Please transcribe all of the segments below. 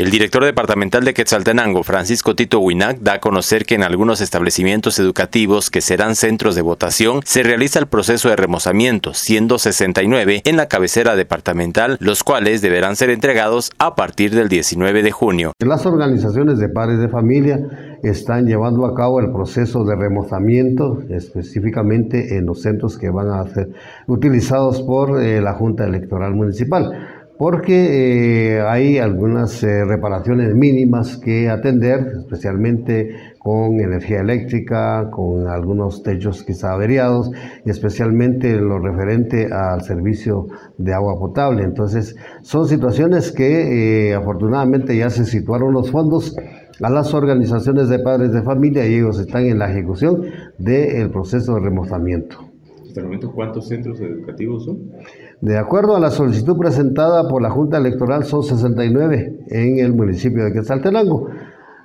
El director departamental de Quetzaltenango, Francisco Tito Huinac, da a conocer que en algunos establecimientos educativos que serán centros de votación se realiza el proceso de remozamiento, siendo 69 en la cabecera departamental, los cuales deberán ser entregados a partir del 19 de junio. Las organizaciones de padres de familia están llevando a cabo el proceso de remozamiento, específicamente en los centros que van a ser utilizados por eh, la Junta Electoral Municipal porque eh, hay algunas eh, reparaciones mínimas que atender, especialmente con energía eléctrica, con algunos techos quizá averiados y especialmente lo referente al servicio de agua potable. Entonces, son situaciones que afortunadamente ya se situaron los fondos a las organizaciones de padres de familia y ellos están en la ejecución del proceso de remozamiento. ¿Hasta el momento cuántos centros educativos son? De acuerdo a la solicitud presentada por la Junta Electoral son 69 en el municipio de Quetzaltenango.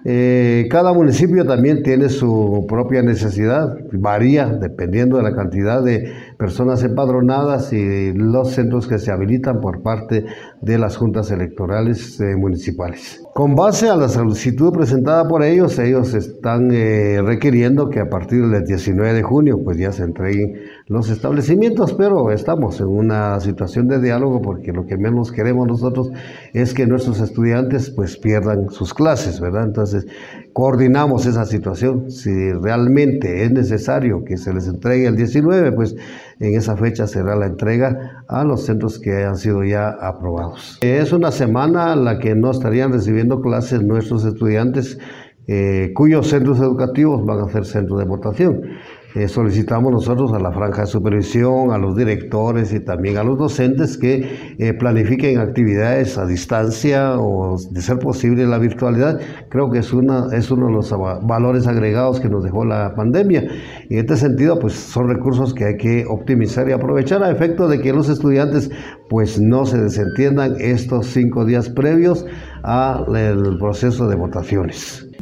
Eh, cada municipio también tiene su propia necesidad, varía dependiendo de la cantidad de personas empadronadas y los centros que se habilitan por parte de las juntas electorales eh, municipales. Con base a la solicitud presentada por ellos, ellos están eh, requiriendo que a partir del 19 de junio pues ya se entreguen los establecimientos, pero estamos en una situación de diálogo porque lo que menos queremos nosotros es que nuestros estudiantes pues pierdan sus clases, ¿verdad? Entonces, coordinamos esa situación. Si realmente es necesario que se les entregue el 19, pues en esa fecha será la entrega a los centros que hayan sido ya aprobados. Es una semana la que no estarían recibiendo clases nuestros estudiantes eh, cuyos centros educativos van a ser centros de votación. Eh, solicitamos nosotros a la franja de supervisión, a los directores y también a los docentes que eh, planifiquen actividades a distancia o de ser posible la virtualidad. Creo que es, una, es uno de los valores agregados que nos dejó la pandemia. Y en este sentido, pues son recursos que hay que optimizar y aprovechar a efecto de que los estudiantes pues no se desentiendan estos cinco días previos al proceso de votaciones.